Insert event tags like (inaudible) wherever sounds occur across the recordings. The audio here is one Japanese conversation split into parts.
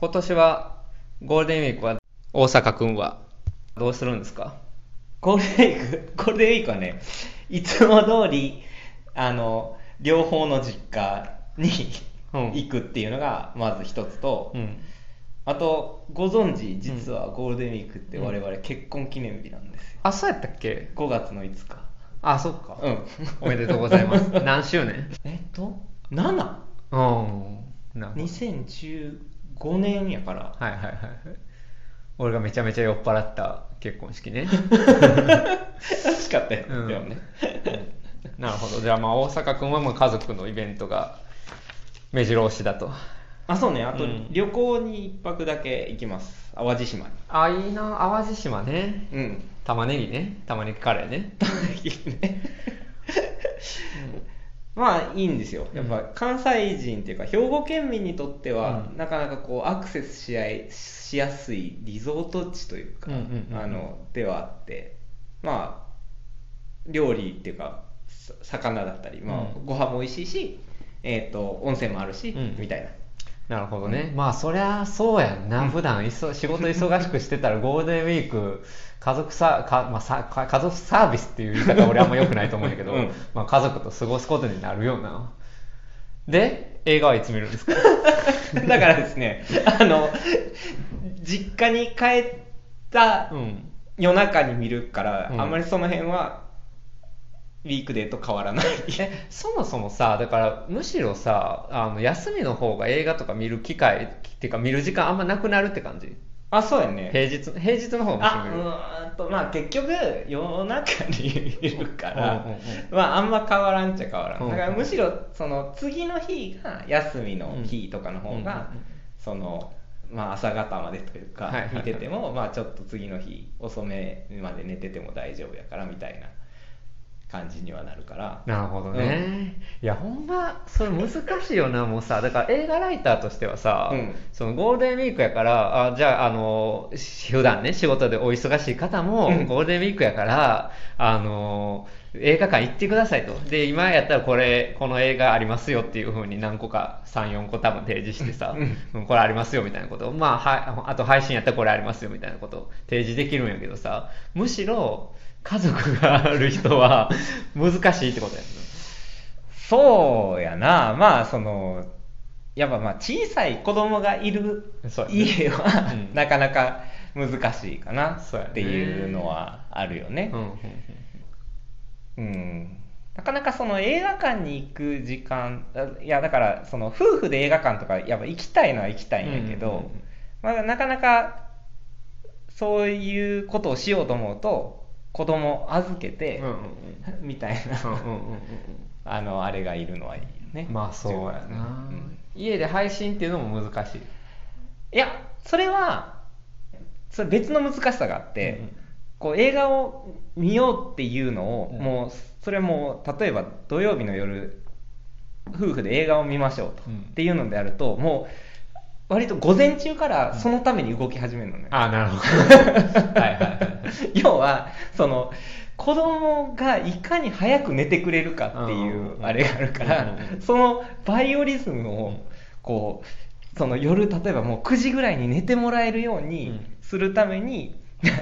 今年はゴールデンウィークは大阪君はどうするんですか？ゴールデンウィーク、ゴールデンウィークはね、いつも通り、あの、両方の実家にうん行くっていうのがまず一つと、うん。あと、ご存知、実はゴールデンウィークって我々結婚記念日なんですよ。あ、そうやったっけ？5月の5日。あ、そっか。うん。おめでとうございます。何周年？(laughs) えっと、7?2019 うん。なんか。5年やから。はいはいはい俺がめちゃめちゃ酔っ払った結婚式ね。楽しかったよ、うん、でもね、うん、なるほど。じゃあまあ大阪君はもう家族のイベントが目白押しだと。あそうね。あと旅行に1泊だけ行きます、うん、淡路島に。あいいな。淡路島ね。うん。玉ねぎね。玉ねぎカレーね。玉ねぎね。まあいいんですよ。やっぱ関西人っていうか兵庫県民にとっては、うん。なかなかこうアクセスし合いしやすいリゾート地というか、あのではあって。まあ料理っていうかさ魚だったり、まあうん。ご飯も美味しいし、えー、と温泉もあるし、うん。みたいななるほどね。まあそりゃそうやんな。普段いそ仕事忙しくしてたらゴールデンウィーク家族さか、まあ、さか家族サービスっていう言い方は俺あんま良くないと思うんだけど、うんまあ、家族と過ごすことになるような。で、映画はいつ見るんですか？(laughs) だからですねあの実家に帰ったうん。夜中に見るから、うんあんまりその辺はウィークデーと変わらない。えそもそもさだからむしろさあの休みの方が映画とか見る機会っていうか見る時間あんまなくなるって感じ？あそうやね。平日平日の方があうーんとまあ結局夜中にいるから、うんうんうん。まああんま変わらんっちゃ変わらん、うんうん。だからむしろその次の日が休みの日とかの方が、うんうんうん。そのまあ朝方までというか、はいはいはい。見ててもまあちょっと次の日遅めまで寝てても大丈夫やからみたいな感じにはなるから。なるほどね、いやほんまそれ難しいよなもうさ。だから映画ライターとしてはさ、うん。そのゴールデンウィークやからあじゃああのし普段ね仕事でお忙しい方も、うん。ゴールデンウィークやからあの映画館行ってくださいと。で今やったらこれこの映画ありますよっていうふうに何個か34個多分提示してさ、うん。これありますよみたいなこと。をまあはあと配信やったらこれありますよみたいなことを提示できるんやけどさ。むしろ家族がある人は難しいってことや。んなそうやな。まあそのやっぱまあ小さい子供がいる家は、うん。なかなか難しいかなっていうのはあるよね。うんなかなかその映画館に行く時間あいやだからその夫婦で映画館とかやっぱ行きたいのは行きたいんやけど、まあ、なかなかそういうことをしようと思うと子供預けて、(laughs) みたいな、あのあれがいるのはいいよね。まあそうやな、うん。家で配信っていうのも難しい。いやそれはそれ別の難しさがあって、こう映画を見ようっていうのを、うん。もうそれも例えば土曜日の夜夫婦で映画を見ましょうと、うん。っていうのであるともう割と午前中からそのために動き始めるのね、あなるほど。(laughs) はいはいはい (laughs) 要はその子供がいかに早く寝てくれるかっていうあれがあるからそのバイオリズムをこうその夜例えばもう9時ぐらいに寝てもらえるよううにん。するために、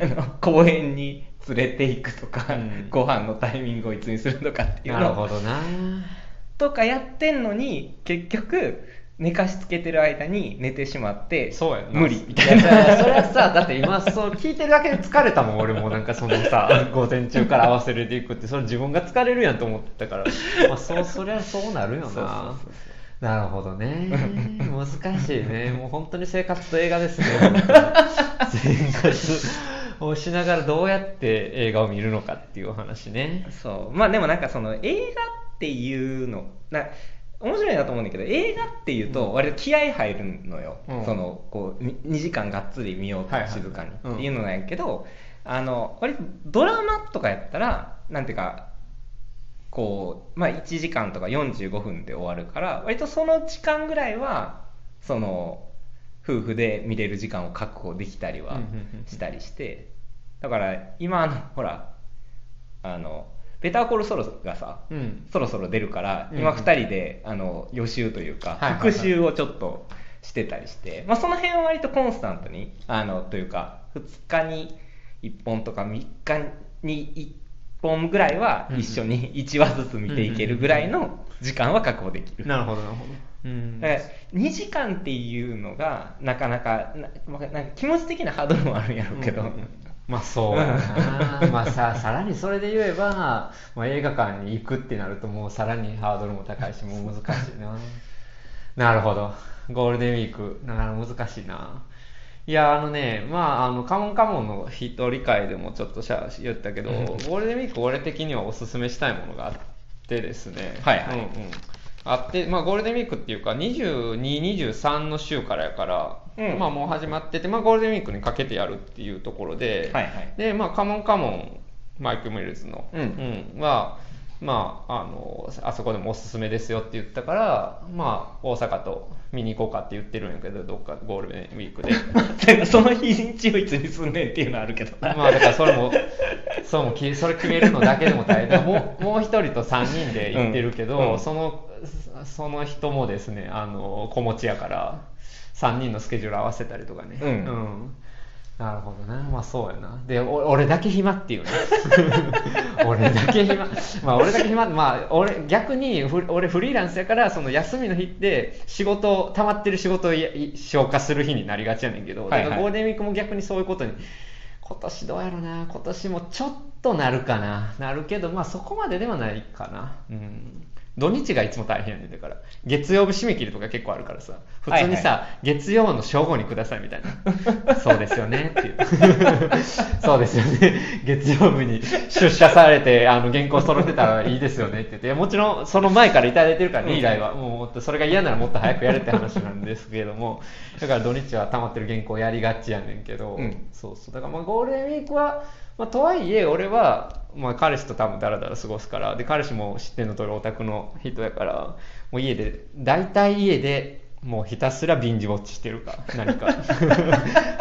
あの公園に連れて行くとか、うん。ご飯のタイミングをいつにするとかっていうなるのほどな。とかやってんのに結局寝かしつけてる間に寝てしまってそうやな。無理みたいな。やそれはさ (laughs) だって今そう聞いてるだけで疲れたもん俺もなんかそのさ (laughs) 午前中から合わせれていくってそれ自分が疲れるやんと思ってたから、(laughs) まあ、そうそりゃそうなるよな。そうそうそうそう。なるほどね。難しいね。もう本当に生活と映画ですね。生活をしながらどうやって映画を見るのかっていうお話ね。そう。まあでもなんかその映画っていうのな面白いなと思うんだけど映画っていうと割と気合入るのよ、うん。そのこうに2時間がっつり見ようと静かに。うん。っていうのなんやけど、あの割とドラマとかやったらなんていうかこう、まあ、1時間とか45分で終わるから割とその時間ぐらいはその夫婦で見れる時間を確保できたりはしたりして。だから今あのほらあのベターコールソロがさ、うん。そろそろ出るから、うん。今2人であの予習というか、復習をちょっとしてたりして、まあ、その辺は割とコンスタントにあのというか2日に1本とか3日に1本ぐらいは一緒に (laughs) 1話ずつ見ていけるぐらいの時間は確保できる。なるほどなるほど、うん。だから2時間っていうのがなかなかなまあなんか気持ち的なハードルもあるんやろうけど、うんまあそう。やな (laughs) まあささらにそれで言えば、まあ、映画館に行くってなるともうさらにハードルも高いしもう難しいな。(laughs) なるほど。ゴールデンウィークなかなか難しいな。いやあのねまああのカモンカモンの一人会でもちょっとしゃ言ったけど、うん。ゴールデンウィーク俺的にはおすすめしたいものがあってですね。はいはい。うんうんあって、まあ、ゴールデンウィークっていうか22、23の週からやから、うん。まあもう始まってて、まあ、ゴールデンウィークにかけてやるっていうところで、はいはい。で、まあ、カモンカモン、マイク・ミルズの、うん。うん。は、まあ、あの、あそこでもおすすめですよって言ったから、まあ、大阪と見に行こうかって言ってるんやけど、どっかゴールデンウィークで。(laughs) その日にちをいつにすんねんっていうのはあるけどな。まあだからそれも、そうもきそれ決めるのだけでも大変。もうもう一人と三人で行ってるけど、うん。うん。そのその人もですね、あの子持ちやから、三人のスケジュール合わせたりとかね。うんなるほどね。まあそうやな。で、お俺だけ暇っていうね。(laughs) 俺だけ暇。まあ俺だけ暇。まあ俺、逆にフ俺フリーランスやから、その休みの日って仕事、溜まってる仕事をや消化する日になりがちやねんけど、はいはいだからゴールデンウィークも逆にそういうことに、今年どうやろな。今年もちょっとなるかな。なるけど、まあそこまでではないかな。うん。土日がいつも大変やねんだから。月曜日締め切りとか結構あるからさ。普通にさ、はい月曜の正午にくださいみたいな。(laughs) そうですよねっていう。(laughs) そうですよね。月曜日に出社されて、あの、原稿揃ってたらいいですよねって言って、いやもちろんその前からいただいてるからね、うん依頼は。もうそれが嫌ならもっと早くやれって話なんですけれども、だから土日は溜まってる原稿やりがちやねんけど、うんそうそう。だからまあゴールデンウィークは、まあ、とはいえ、俺は、まあ、彼氏と多分ダラダラ過ごすから、で、彼氏も知ってんの通りオタクの人やから、もう家で、大体家で、もうひたすらビンジウォッチしてるか、何か。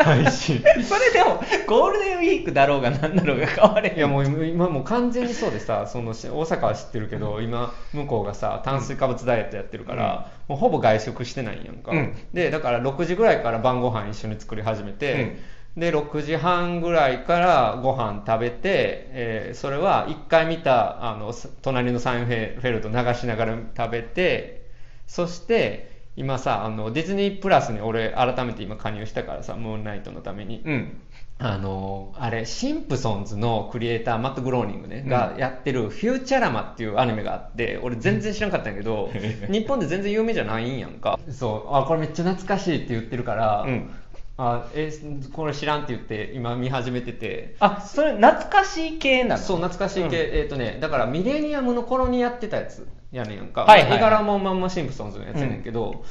配 (laughs) 信。それでも、ゴールデンウィークだろうが何だろうが変われへん。いやもう今もう完全にそうでさそのし大阪は知ってるけど今向こうがさ炭水化物ダイエットやってるから、もうほぼ外食してないんやんか、うんでだから6時ぐらいから晩ご飯一緒に作り始めて、で6時半ぐらいからご飯食べて、えーそれは1回見たあのす隣のサインフェフェルト流しながら食べてそして今さあのディズニープラスに俺改めて今加入したからさムーンナイトのために、うん。あのあれ、シンプソンズのクリエイター、マット・グローニングね、うんがやってるフューチャラマっていうアニメがあって、俺全然知らんかったんやけど、(laughs) 日本で全然有名じゃないんやんか。そう、あ、これめっちゃ懐かしいって言ってるから、うんあ、え、これ知らんって言って今見始めてて、あ、それ懐かしい系なの？そう、懐かしい系、えっ、とね、だからミレニアムの頃にやってたやつやねんやんか。はいはいはい。絵柄もまんまシンプソンズのやつやねんけど、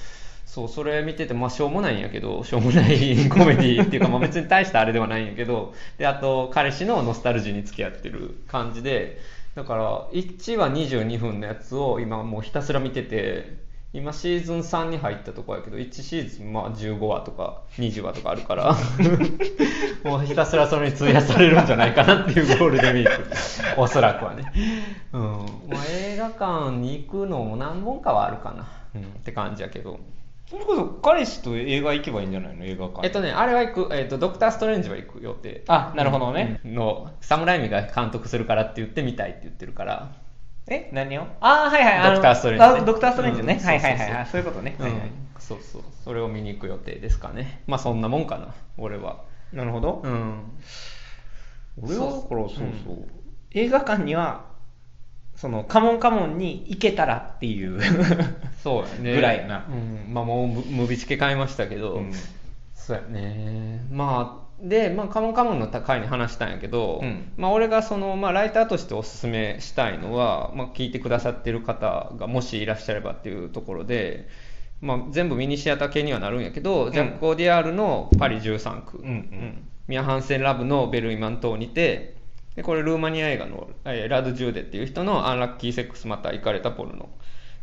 そう、それ見てて、まあ、しょうもないんやけど、しょうもないコメディっていうか、まあ、別に大したあれではないんやけど、で、あと、彼氏のノスタルジーに付き合ってる感じで、だから、1話22分のやつを今もうひたすら見てて、今シーズン3に入ったとこやけど、1シーズンまあ15話とか20話とかあるから、(laughs) もうひたすらそれに費やされるんじゃないかなっていうゴールデンウィーク。おそらくはね。うん。まあ、映画館に行くのも何本かはあるかな。うん。って感じやけど。それこそ彼氏と映画行けばいいんじゃないの？映画館。えっとね、あれは行く、えっと、ドクター・ストレンジは行く予定。あなるほどねうんの、サムライミが監督するからって言って見たいって言ってるから。え？何を？あーはいはい。ドクターストレンジね。あドクターストレンジね、うん。はいはいはい。はいそういうことね、うん。はいはい。そうそう。それを見に行く予定ですかね。まあそんなもんかな、俺は。なるほど、うん。俺はだからそうそう、うん。映画館にはそのカモンカモンに行けたらっていう。そうやね。(laughs) ぐらいやな。うん。まあもうム、ムビチケ買いましたけど、うん。そうやね。まあ、で、まあ、カモンカモンの回に話したんやけど、うん。まあ、俺がその、まあ、ライターとしておすすめしたいのは、まあ、聞いてくださってる方がもしいらっしゃればっていうところで、まあ、全部ミニシアター系にはなるんやけど、ん。ジャック・オディアールのパリ13区、うん。うん。ミア・ハンセン・ラブのベルイマン島にて、でこれルーマニア映画の、えーラド・ジューデっていう人のアンラッキー・セックスまた行かれたポルノ。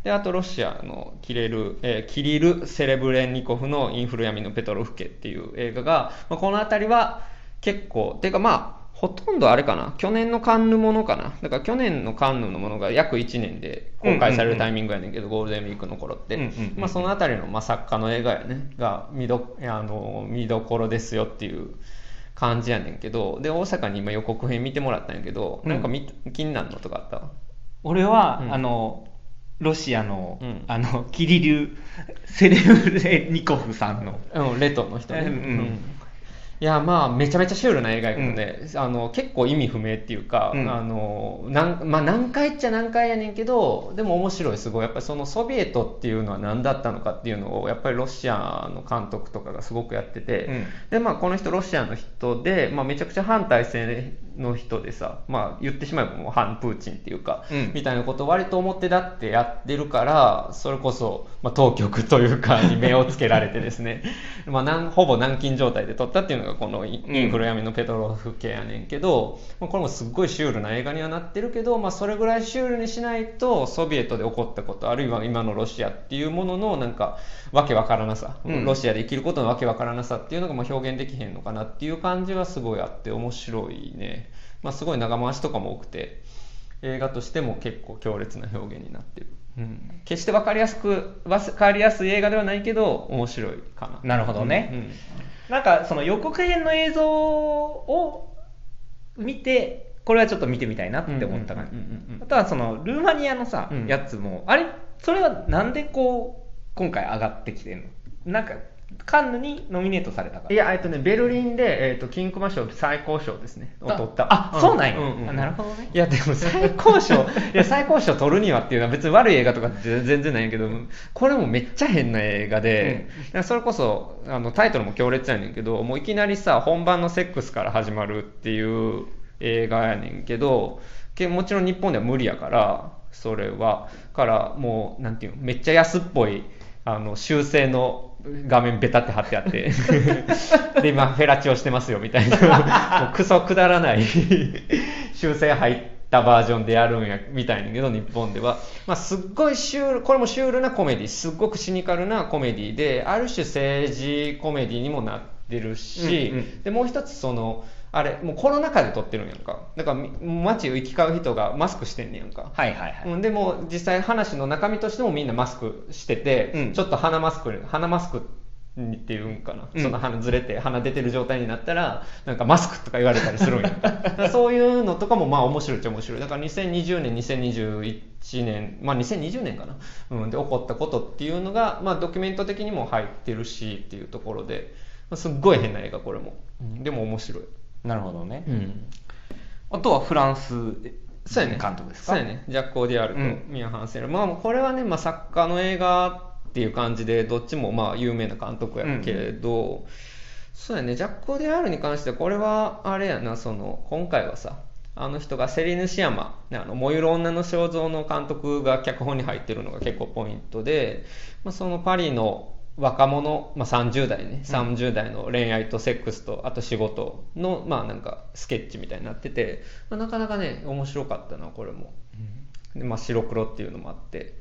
で、あとロシアのキレル、えーキリル・セレブレンニコフのインフルヤミのペトロフ家っていう映画が、まあ、この辺りは結構、ていうかまあ、ほとんどあれかな、去年のカンヌものかな、だから去年のカンヌのものが約1年で公開されるタイミングやねんけど、ゴールデンウィークの頃って、うんうんうんまあ、そのあたりの、まあ、作家の映画やね、が見どあの見どころですよっていう感じやねんけど、で、大阪に今予告編見てもらったんやけど、なんかみ気になるのとかあった？俺は、うん。あのロシアの、うん。あのキリリュセレブレニコフさんの。うん、レトの人ね。うんうん。いやまあめちゃめちゃシュールな映画やけどね、あの結構意味不明っていうか、うん。あのなんまあ、何回っちゃ何回やねんけどでも面白い。すごいやっぱりそのソビエトっていうのは何だったのかっていうのをやっぱりロシアの監督とかがすごくやってて、うん。でまあ、この人ロシアの人で、まあ、めちゃくちゃ反体制の人でさ、まあ、言ってしまえばもう反プーチンっていうか、うん。みたいなことを割と表立ってやってるからそれこそ、まあ、当局というか (laughs) に目をつけられてですね。まあなんほぼ軟禁状態で撮ったっていうのがこのイインフル闇のペトロフ系やねんけど、まあ、これもすっごいシュールな映画にはなってるけど、まあ、それぐらいシュールにしないとソビエトで起こったことあるいは今のロシアっていうもののなんかわけわからなさ、うん。ロシアで生きることのわけわからなさっていうのがまあ表現できへんのかなっていう感じはすごいあって面白いね、まあ、すごい長回しとかも多くて映画としても結構強烈な表現になってる、うん、決して分かりやすく分かりやすい映画ではないけど面白いかな。なるほどね。うんうん。なんかその予告編の映像を見てこれはちょっと見てみたいなって思った感じうんうんうんうん。あとはそのルーマニアのさ、うん。やつもあれ？それはなんでこう今回上がってきてんの？なんかカンヌにノミネートされたから。いや、えっとね、ベルリンで、えっと、金熊賞最高賞ですね、を取った。あそうなんや。んんあなるほどね。いや、でも最高賞、いや、最高賞取るにはっていうのは別に悪い映画とか全然ないんやけど、これもめっちゃ変な映画で、それこそ、あの、タイトルも強烈やねんけど、もういきなりさ、本番のセックスから始まるっていう映画やねんけど、けもちろん日本では無理やから、それは。から、もう、なんていうの、めっちゃ安っぽい、あの、修正の画面ベタって貼ってあって、で、今、フェラチオしてますよ、みたいな。もうクソくだらない修正入ったバージョンでやるんや、みたいだけど、日本では。まあ、すっごいシュール、これもシュールなコメディ、すっごくシニカルなコメディで、ある種政治コメディにもなってるし、うんうんで、もう一つ、その、あれ、もうコロナ禍で撮ってるんやんか。だから、み街を行き交う人がマスクしてんねやんか。はいはいはい、うん、でも実際話の中身としてもみんなマスクしてて、うん。ちょっと鼻マスク鼻マスクっていうんかな、うん。その鼻ずれて鼻出てる状態になったらなんかマスクとか言われたりするんや (laughs) そういうのとかもまあ面白いっちゃ面白い。だから2020年2021年まあ2020年かな、うん、で起こったことっていうのが、まあ、ドキュメント的にも入ってるしっていうところで、まあ、すっごい変な映画これも、うん。でも面白い、なるほどね、うんあとはフランスそうやね。監督ですか？そうやね。ジャック・オーディアールとうんミア・ハンセル。まあ、これはね、まあ、作家の映画っていう感じで、どっちもまあ有名な監督やけれど、そうやね、ジャック・オーディアールに関しては、これはあれやな、その、今回はさ、あの人がセリヌシアマ、ねあの燃ゆる女の肖像の監督が脚本に入ってるのが結構ポイントで、まあ、そのパリの若者、まあ、30代ね。30代の恋愛とセックスとあと仕事の、まあ、なんかスケッチみたいになってて、まあ、なかなかね面白かったなこれも、でまあ、白黒っていうのもあって、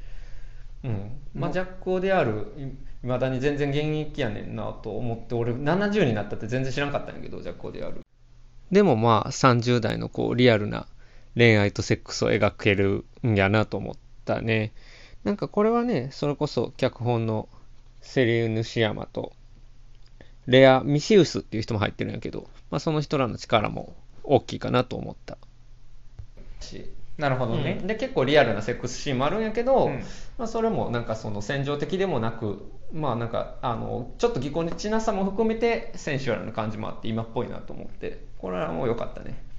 うん。まあ、ジャック・オーデアールいまだに全然現役やねんなと思って俺70になったって全然知らんかったんやけどジャック・オーデアールでもまあ30代のこうリアルな恋愛とセックスを描けるんやなと思ったね。なんかこれはねそれこそ脚本のセリウヌシヤマとレア・ミシウスっていう人も入ってるんやけど、まあ、その人らの力も大きいかなと思った。しなるほどね、うん。で結構リアルなセックスシーンもあるんやけど、うん。まあ、それもなんかその戦場的でもなくまあなんかあのちょっとぎこちなさも含めてセンシュアルな感じもあって今っぽいなと思ってこれはもう良かったね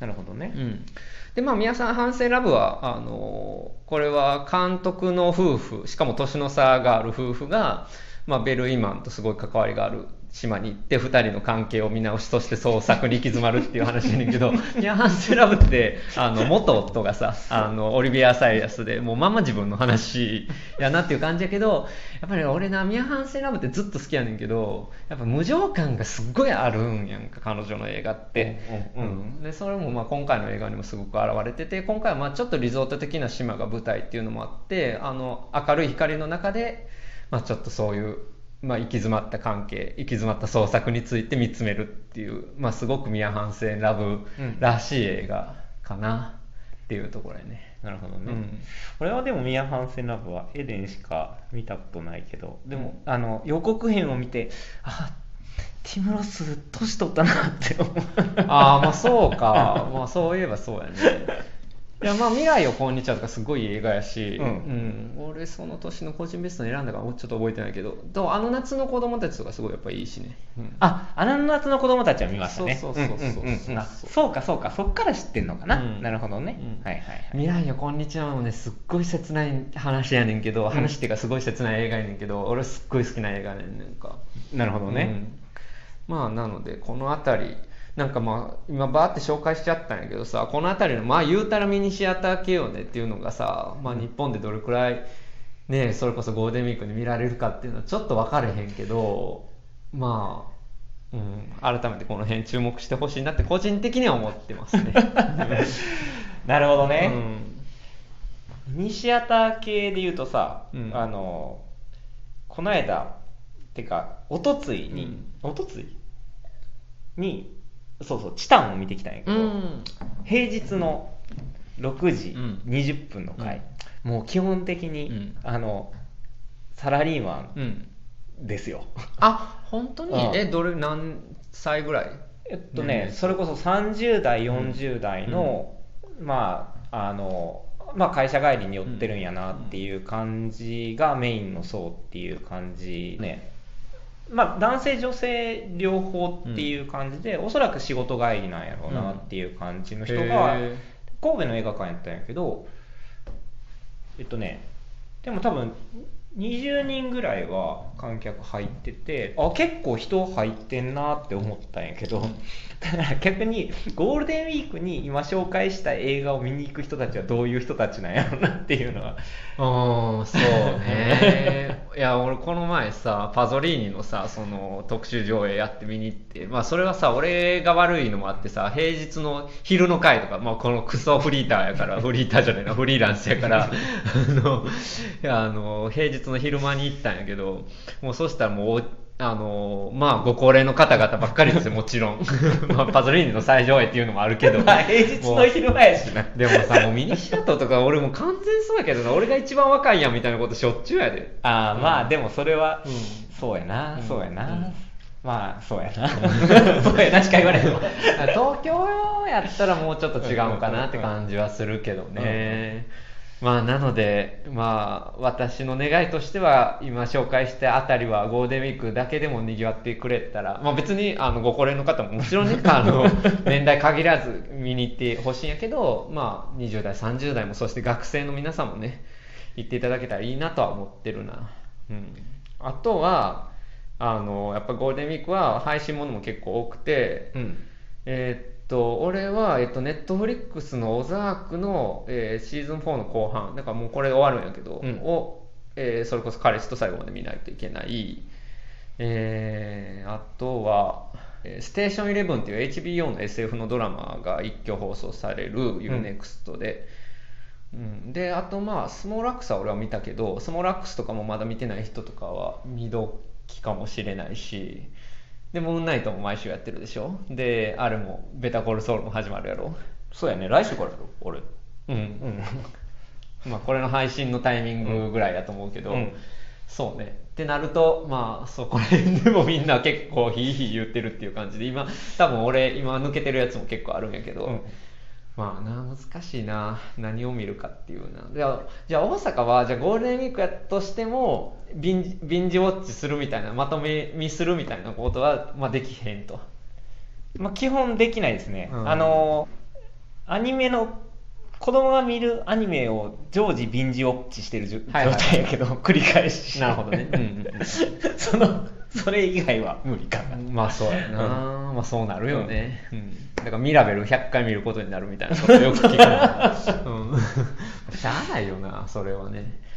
なるほどね、うん、でまあ宮さん「反省ラブは」あのこれは監督の夫婦しかも年の差がある夫婦が、まあ、ベルイマンとすごい関わりがある島に行って2人の関係を見直しとして創作に行き詰まるっていう話やねんけど「ミヤ・ハンセラブ」ってあの元夫がさ (laughs) あのオリビア・サイアスでもうまんま自分の話やなっていう感じやけどやっぱり俺な「ミヤ・ハンセラブ」ってずっと好きやねんけどやっぱ無情感がすっごいあるんやんか彼女の映画って。うんうん。うん。でそれもまあ今回の映画にもすごく現れてて今回はまあちょっとリゾート的な島が舞台っていうのもあってあの明るい光の中で、まあ、ちょっとそういうまあ、行き詰まった関係行き詰まった創作について見つめるっていう、まあ、すごくミア・ハンセンラブらしい映画かなっていうところやね。なるほどね、うん。俺はでもミア・ハンセンラブはエデンしか見たことないけどでも、あの予告編を見てあティム・ロス年取ったなって思う。ああまあそうか。まあそういえばそうやね (laughs) いやまあ未来をこんにちはとかすごい映画やし、うん。うん。俺その年の個人ベストに選んだからちょっと覚えてないけどでもあの夏の子供たちとかすごいやっぱいいしね、うん。ああの夏の子供たちは見ましたね。そうそうそうそうそうかそうかそっから知ってんのかな、うんなるほどね、うんはいはいはい未来よこんにちはもねすっごい切ない話やねんけど、話っていうかすごい切ない映画やねんけど俺すっごい好きな映画やねんなんかなるほどね、うんまあなのでこの辺りなんかまあ今バーって紹介しちゃったんやけどさこの辺りのまあ言うたらミニシアター系よねっていうのがさ、まあ、日本でどれくらいねそれこそゴールデンウィークに見られるかっていうのはちょっと分かれへんけどまあ、うん、改めてこの辺注目してほしいなって個人的には思ってますね。(laughs) なるほどね、うん。ミニシアター系で言うとさ、うん。あのこの間てかおとついに、おとついにそうそうチタンを見てきたんやけど、うん。平日の6時うん。20分の回、もう基本的に、うん。あのサラリーマうん。ンですよ。あ本当に？うん。えどれ何歳ぐらい？えっとね、うんそれこそ30代40代の、まああのまあ会社帰りに寄ってるんやなっていう感じがメインの層っていう感じねまあ男性女性両方っていう感じで、おそらく仕事帰りなんやろうなっていう感じの人が、神戸の映画館やったんやけどえっとねでも多分20人ぐらいは観客入っててあ結構人入ってんなって思ったんやけどだから逆にゴールデンウィークに今紹介した映画を見に行く人たちはどういう人たちなんやろうなっていうのは。うんそうね (laughs) いや俺この前さパゾリーニのさその特集上映やって見に行ってまあそれはさ俺が悪いのもあってさ平日の昼の回とか、まあ、このクソフリーターやから (laughs) フリーターじゃないなフリーランスやからあの平日の昼間に行ったんやけどもうそしたらもうあのまあご高齢の方々ばっかりですよ (laughs) もちろん、(laughs) まあ、パゾリーニの最上映っていうのもあるけど。まあ平日の昼間やしな。でもさ、もうミニシアターとか俺もう完全そうやけどな、俺が一番若いやんみたいなことしょっちゅうやで。ああまあでもそれは、うん。そうやな、うん。そうやな、うん。まあそうやな。(laughs) そうやなしか言われへんわ。東京やったらもうちょっと違うかなって感じはするけどね。まあなので、まあ私の願いとしては今紹介したあたりはゴールデンウィークだけでも賑わってくれたら、まあ別にあのご高齢の方ももちろんね、あの (laughs) 年代限らず見に行ってほしいんやけど、まあ20代、30代もそして学生の皆さんもね、行っていただけたらいいなとは思ってるな。うん。あとは、あの、やっぱゴールデンウィークは配信ものも結構多くて、うんえーっと、俺は、えっと、ネットフリックスのオザークの、えーシーズン4の後半、だからもうこれ終わるんやけど、うん。を、えーそれこそ彼氏と最後まで見ないといけない。えーあとは、えーステーション11っていう HBO の SF のドラマが一挙放送される UNEXT で、うん、で、あとまあ、スモーラックスは俺は見たけど、スモーラックスとかもまだ見てない人とかは見どきかもしれないし、で、ムーンナイトも毎週やってるでしょ？で、あれも、ベタコールソウルも始まるやろ？そうやね。来週からやろ？俺。うん。うん。(laughs) まあ、これの配信のタイミングぐらいだと思うけど、うん。そうね。ってなると、まあ、そこら辺でもみんな結構ヒーヒー言ってるっていう感じで、今、多分俺、今抜けてるやつも結構あるんやけど、うんまあな、難しいな。何を見るかっていうな。じゃあ、じゃあ大阪は、じゃあゴールデンウィークやとしても、ビンジビンジウォッチするみたいな、まとめ見するみたいなことは、まあできへんと。まあ、基本できないですね、うん。あのアニメの子供が見るアニメを常時ビンジウォッチしてるじょはいはい。状態やけど、繰り返し。なるほどね。(laughs) うんそのそれ以外は無理かな。まあそうやな、まあそうなるよね、うんだからミラベル100回見ることになるみたいなことよく聞くな、(laughs) うん、しゃあないよなそれはね。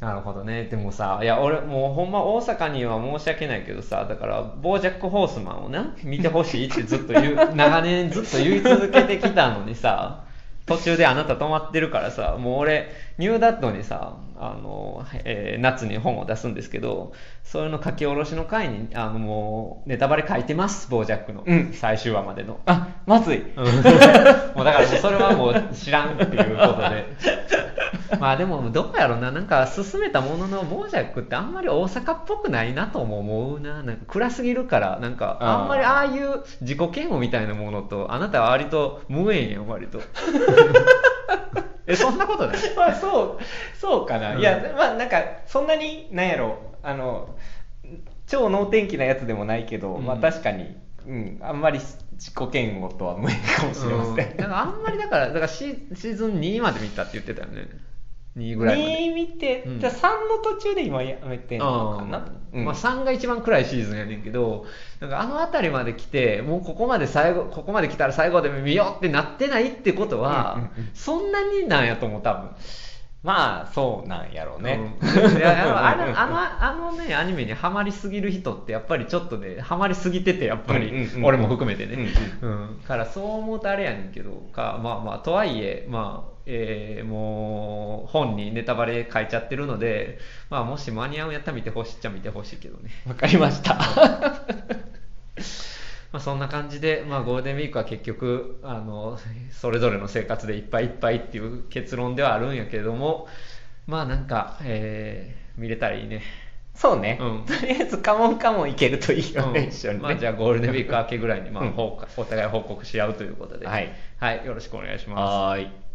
なるほどね。でもさいや俺もうほんま大阪には申し訳ないけどさだからボージャック・ホースマンをな見てほしいってずっと言う (laughs) 長年ずっと言い続けてきたのにさ途中であなた止まってるからさもう俺ニューダットにさあの、えー夏に本を出すんですけど、それの書き下ろしの回に、あの、もう、ネタバレ書いてます、ボージャックの。うん最終話までの。あ、まずい。うん (laughs) もうだからそれはもう知らんっていうことで。(laughs) まあでもどうやろうな、なんか進めたものの、ボージャックってあんまり大阪っぽくないなとも思うな。なんか暗すぎるから、なんかあんまりああいう自己嫌悪みたいなものと、あなたは割と無縁やん、割と。(laughs) え、そんなことない？(laughs) まあそう、そうかな。うん。いや、まあなんか、そんなに、なんやろ、あの、超能天気なやつでもないけど、うん。まあ確かに、うん、あんまり自己嫌悪とは無縁かもしれません。うん。(laughs) なんかあんまりだから、だからシーシーズン2まで見たって言ってたよね。2ぐらいまで。2見て、うん。じゃあ3の途中で今やめてんのかな？うん。まあ、3が一番暗いシーズンやねんけどなんかあの辺りまで来てもうここまで最後ここまで来たら最後で見ようってなってないってことは、そんなになんやと思う多分。まあ、そうなんやろうね。うん。いやあのあのあのねアニメにハマりすぎる人ってやっぱりちょっとねハマりすぎててやっぱり、俺も含めてね、ううん。からそう思うとあれやねんけどかまあまあとはいえまあえーもう本にネタバレ書いちゃってるので、まあ、もし間に合うんやったら見てほしいっちゃ見てほしいけどね。(laughs) わかりました。(laughs) まあ、そんな感じで、まあ、ゴールデンウィークは結局あのそれぞれの生活でいっぱいいっぱいっていう結論ではあるんやけれどもまあなんか、えー見れたらいいね、そうね、うん。とりあえずカモンカモンいけるといいよね、うん。一緒にね。まあ、じゃあゴールデンウィーク明けぐらいに、まあうん。お互い報告し合うということで、はい。はい、よろしくお願いします。はーい。